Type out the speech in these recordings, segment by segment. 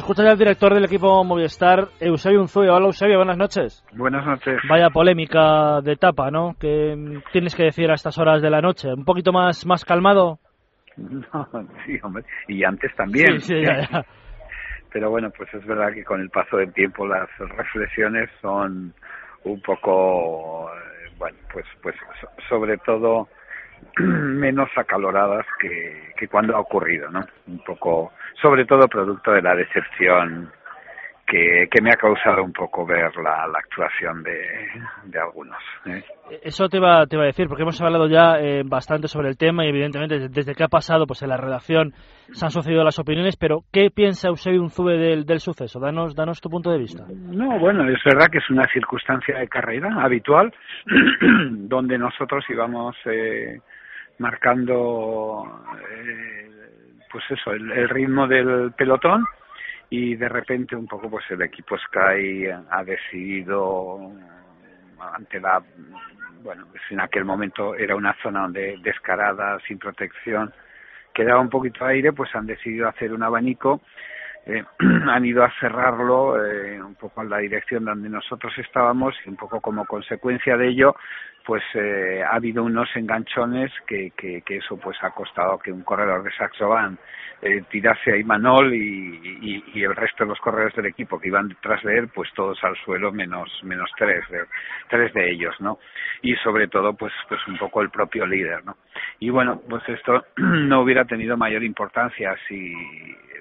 escucha ya el director del equipo Movistar, Eusebio Unzuyo. Hola Eusebio, buenas noches. Buenas noches. Vaya polémica de etapa, ¿no? ¿Qué tienes que decir a estas horas de la noche? ¿Un poquito más, más calmado? No, sí, hombre. Y antes también. Sí, sí, ya, ya. Pero bueno, pues es verdad que con el paso del tiempo las reflexiones son un poco, eh, bueno, pues, pues so- sobre todo menos acaloradas que, que cuando ha ocurrido, ¿no? Un poco, sobre todo producto de la decepción que, que me ha causado un poco ver la, la actuación de, de algunos. ¿eh? Eso te iba, te iba a decir, porque hemos hablado ya eh, bastante sobre el tema y evidentemente desde, desde que ha pasado pues en la redacción se han sucedido las opiniones, pero ¿qué piensa Eusebio Unzube del, del suceso? Danos, danos tu punto de vista. No, bueno, es verdad que es una circunstancia de carrera habitual, donde nosotros íbamos eh, marcando, eh, pues eso, el, el ritmo del pelotón y de repente un poco pues el equipo Sky ha decidido ante la bueno pues en aquel momento era una zona donde descarada sin protección quedaba un poquito de aire pues han decidido hacer un abanico eh, han ido a cerrarlo eh, un poco en la dirección donde nosotros estábamos y un poco como consecuencia de ello pues eh, ha habido unos enganchones que, que, eso pues ha costado que un corredor de Saxo Bank eh, tirase a Imanol y, y, y el resto de los corredores del equipo que iban detrás de él pues todos al suelo menos menos tres de, tres de ellos no y sobre todo pues pues un poco el propio líder no y bueno pues esto no hubiera tenido mayor importancia si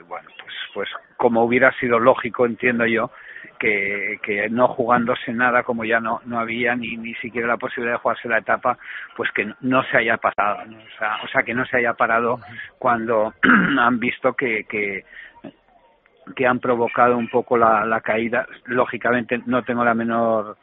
bueno pues pues como hubiera sido lógico entiendo yo que, que no jugándose nada como ya no no había ni ni siquiera la posibilidad de jugarse la etapa pues que no se haya pasado ¿no? o sea o sea que no se haya parado cuando han visto que que que han provocado un poco la, la caída lógicamente no tengo la menor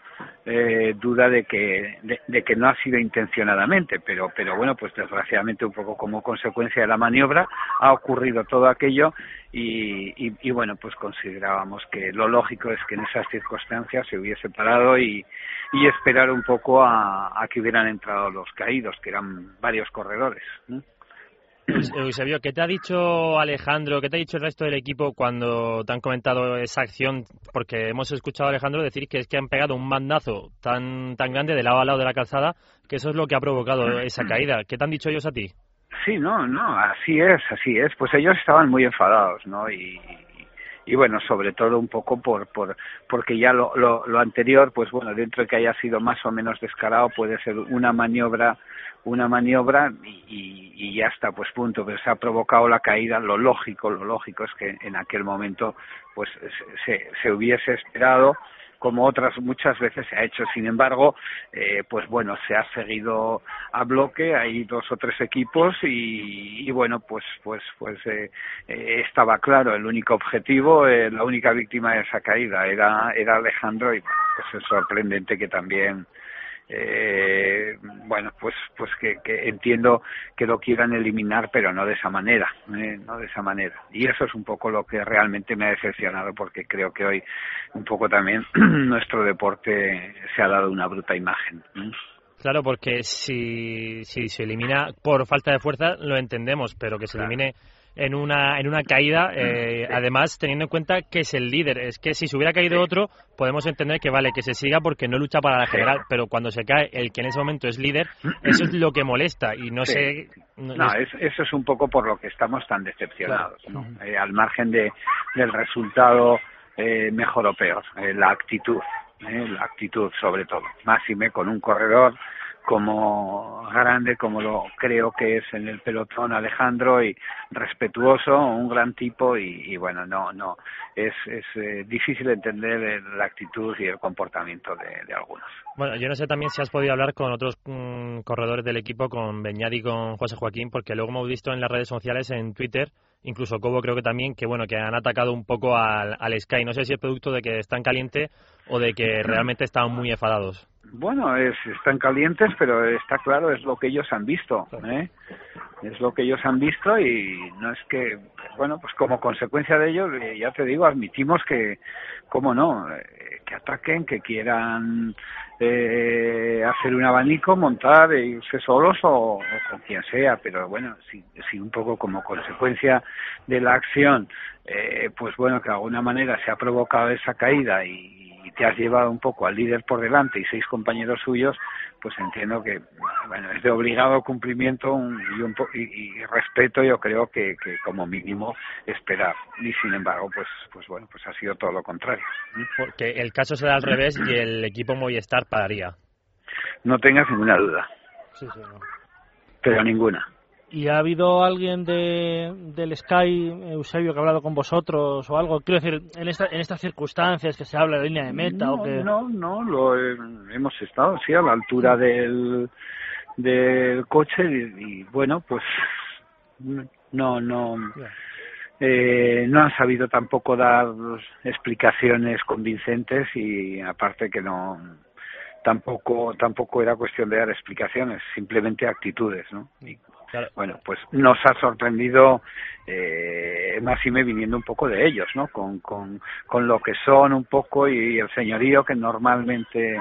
eh, duda de que de, de, que no ha sido intencionadamente pero pero bueno pues desgraciadamente un poco como consecuencia de la maniobra ha ocurrido todo aquello y, y, y bueno pues considerábamos que lo lógico es que en esas circunstancias se hubiese parado y, y esperar un poco a, a que hubieran entrado los caídos que eran varios corredores. Eusebio, ¿qué te ha dicho Alejandro, qué te ha dicho el resto del equipo cuando te han comentado esa acción? Porque hemos escuchado a Alejandro decir que es que han pegado un mandazo tan, tan grande de lado a lado de la calzada que eso es lo que ha provocado esa caída. ¿Qué te han dicho ellos a ti? Sí, no, no, así es, así es. Pues ellos estaban muy enfadados, ¿no? Y, y bueno, sobre todo un poco por, por porque ya lo, lo, lo anterior, pues bueno, dentro de que haya sido más o menos descarado, puede ser una maniobra una maniobra y, y, y, ya está, pues punto, pero se ha provocado la caída, lo lógico, lo lógico es que en aquel momento pues se, se hubiese esperado como otras muchas veces se ha hecho. Sin embargo, eh, pues bueno, se ha seguido a bloque, hay dos o tres equipos y, y bueno, pues pues pues eh, eh, estaba claro, el único objetivo, eh, la única víctima de esa caída era era Alejandro y pues es sorprendente que también eh, bueno pues pues que, que, entiendo que lo quieran eliminar pero no de esa manera eh, no de esa manera y eso es un poco lo que realmente me ha decepcionado porque creo que hoy un poco también nuestro deporte se ha dado una bruta imagen ¿eh? claro porque si si se elimina por falta de fuerza lo entendemos pero que se claro. elimine en una, en una caída, eh, sí. además teniendo en cuenta que es el líder. Es que si se hubiera caído sí. otro, podemos entender que vale, que se siga porque no lucha para la general, sí. pero cuando se cae el que en ese momento es líder, eso es lo que molesta y no sé... No, no es, eso es un poco por lo que estamos tan decepcionados, claro. ¿no? eh, al margen de, del resultado eh, mejor o peor, eh, la actitud, eh, la actitud sobre todo, máxime con un corredor como grande como lo creo que es en el pelotón Alejandro y respetuoso un gran tipo y, y bueno no no es, es eh, difícil entender la actitud y el comportamiento de, de, algunos. Bueno yo no sé también si has podido hablar con otros mmm, corredores del equipo con Beñat y con José Joaquín porque luego hemos visto en las redes sociales en Twitter incluso Cobo creo que también que bueno que han atacado un poco al, al Sky. No sé si es producto de que están caliente o de que realmente están muy enfadados bueno, es, están calientes, pero está claro, es lo que ellos han visto. ¿eh? es lo que ellos han visto y no es que, bueno, pues como consecuencia de ello, eh, ya te digo, admitimos que, cómo no, eh, que ataquen, que quieran eh, hacer un abanico, montar e irse solos o, con quien sea, pero bueno, si, si un poco como consecuencia de la acción, eh, pues bueno, que de alguna manera se ha provocado esa caída y, te has llevado un poco al líder por delante y seis compañeros suyos, pues entiendo que bueno es de obligado cumplimiento y, un y, respeto yo creo que, que, como mínimo esperar. Y sin embargo pues pues bueno pues ha sido todo lo contrario. Porque el caso será al revés y el equipo Movistar pararía. No tengas ninguna duda. Sí, sí, no. pero ninguna ¿Y ha habido alguien de, del Sky, Eusebio, que ha hablado con vosotros o algo? Quiero decir, en, esta, en estas circunstancias que se habla de línea de meta no, o que... No, no, lo hemos estado, sí, a la altura del, del coche y, bueno, pues no, no... Eh, no han sabido tampoco dar explicaciones convincentes y aparte que no tampoco tampoco era cuestión de dar explicaciones simplemente actitudes no y bueno, pues nos ha sorprendido eh, más y me viniendo un poco de ellos, ¿no? Con, con, con lo que son un poco y el señorío que normalmente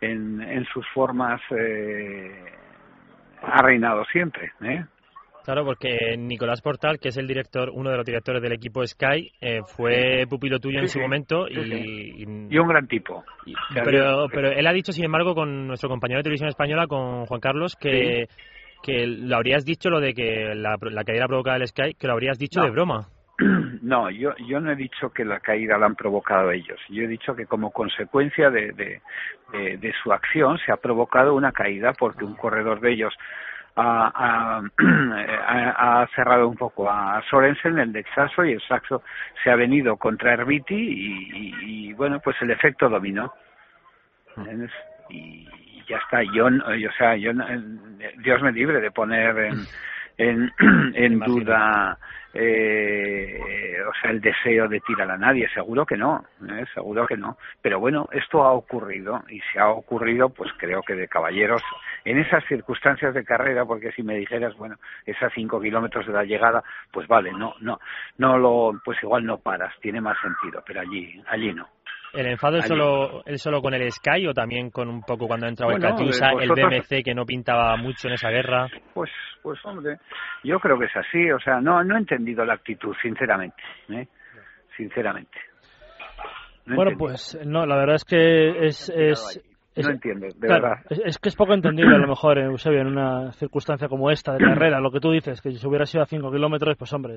en, en sus formas eh, ha reinado siempre, ¿eh? Claro, porque Nicolás Portal, que es el director, uno de los directores del equipo Sky, eh, fue pupilo tuyo en su momento y, y, un gran tipo. pero, pero él ha dicho, sin embargo, con nuestro compañero de televisión española, con Juan Carlos, que que lo habrías dicho lo de que la, caída provocada del Sky, que lo habrías dicho de broma. No, yo, yo no he dicho que la caída la han provocado ellos. Yo he dicho que como consecuencia de, de, su acción se ha provocado una caída porque un corredor de ellos ha, ha, cerrado un poco a Sorensen, el de Saxo, y el Saxo se ha venido contra Herbiti y, y, bueno, pues el efecto dominó. Y, ya está. Yo, o sea, yo, Dios me libre de poner en, en, en duda eh, o sea el deseo de tirar a nadie seguro que no ¿eh? seguro que no pero bueno esto ha ocurrido y si ha ocurrido pues creo que de caballeros en esas circunstancias de carrera porque si me dijeras bueno esas cinco kilómetros de la llegada pues vale no no no lo pues igual no paras tiene más sentido pero allí allí no ¿El enfado es solo, es solo con el Sky o también con un poco cuando ha entrado el Katyusha, el BMC que no pintaba mucho en esa guerra? Pues, pues hombre, yo creo que es así. O sea, no, no he entendido la actitud, sinceramente. ¿eh? Sinceramente. bueno, pues no, la verdad es que es, es, no entiendo, de verdad. Es, que es poco entendible a lo mejor, en Eusebio, en una circunstancia como esta de carrera, lo que tú dices, que si hubiera sido a 5 kilómetros, pues hombre...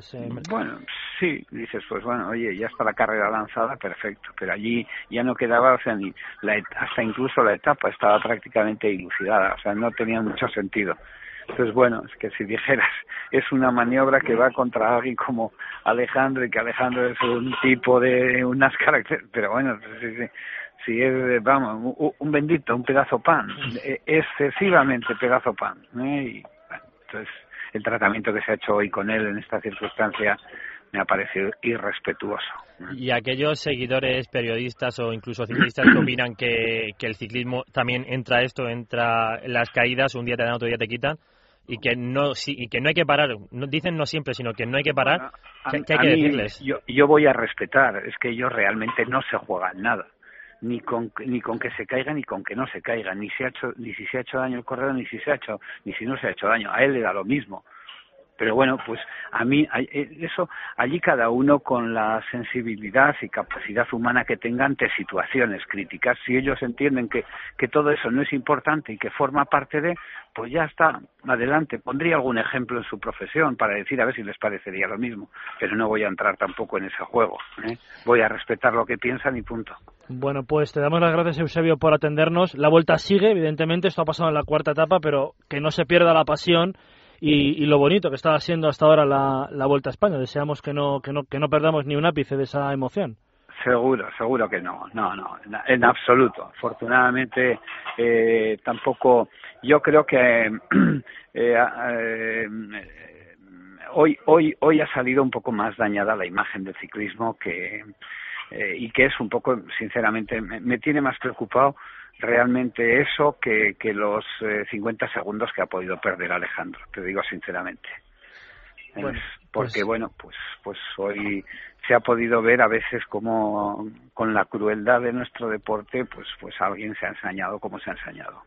Bueno, sí, dices, pues bueno, oye, ya está la carrera lanzada, perfecto, pero allí ya no quedaba, o sea, ni la, hasta incluso la etapa estaba prácticamente ilucidada, o sea, no tenía mucho sentido. Entonces, bueno, es que si dijeras, es una maniobra que va contra alguien como Alejandro y que Alejandro es un tipo de unas características, pero bueno, sí, sí, si es, vamos, un, bendito, un pedazo pan, e, excesivamente pedazo pan. ¿eh? Y, entonces, el tratamiento que se ha hecho hoy con él en esta circunstancia me ha parecido irrespetuoso. Y aquellos seguidores, periodistas o incluso ciclistas que opinan que, que el ciclismo también entra esto, entra las caídas, un día te dan, otro día te quitan, y que no y que no hay que parar, no, dicen no siempre, sino que no hay que parar, ¿qué, hay que decirles? Yo, yo voy a respetar, es que ellos realmente no se juegan nada ni con ni con que se caiga ni con que no se caiga ni se ha hecho ni si se ha hecho daño el corredor ni si se ha hecho ni si no se ha hecho daño a él le da lo mismo pero bueno, pues a mí eh, eso allí cada uno con la sensibilidad y capacidad humana que tenga ante situaciones críticas. Si ellos entienden que, que todo eso no es importante y que forma parte de, pues ya está, adelante. Pondría algún ejemplo en su profesión para decir a ver si les parecería lo mismo, pero no voy a entrar tampoco en ese juego. ¿eh? Voy a respetar lo que piensan y punto. Bueno, pues te damos las gracias, Eusebio, por atendernos. La vuelta sigue, evidentemente, esto ha pasado en la cuarta etapa, pero que no se pierda la pasión y, lo bonito que estaba siendo hasta ahora la, la Vuelta a España. Deseamos que no, que, no, que no perdamos ni un ápice de esa emoción. Seguro, seguro que no, no, no, en, absoluto. Afortunadamente, eh, tampoco, yo creo que eh, eh, hoy, hoy, hoy ha salido un poco más dañada la imagen del ciclismo que, eh, y que es un poco, sinceramente, me, tiene más preocupado realmente eso que, que los 50 segundos que ha podido perder Alejandro, te digo sinceramente. Bueno, porque pues bueno, pues pues hoy se ha podido ver a veces como con la crueldad de nuestro deporte, pues pues alguien se ha ensañado como se ha ensañado.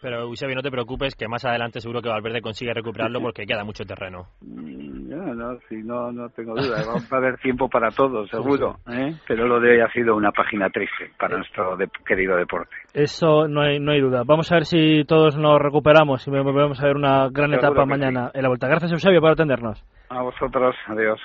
Pero Eusebio, no te preocupes, que más adelante seguro que Valverde consigue recuperarlo porque queda mucho terreno. No, no, sí, no, no tengo duda. Vamos a haber tiempo para todo, seguro. ¿eh? Pero lo de hoy ha sido una página triste para nuestro querido deporte. Eso no hay, no hay duda. Vamos a ver si todos nos recuperamos y volvemos a ver una gran etapa mañana en la vuelta. Gracias, Eusebio, por atendernos. A vosotros, adiós.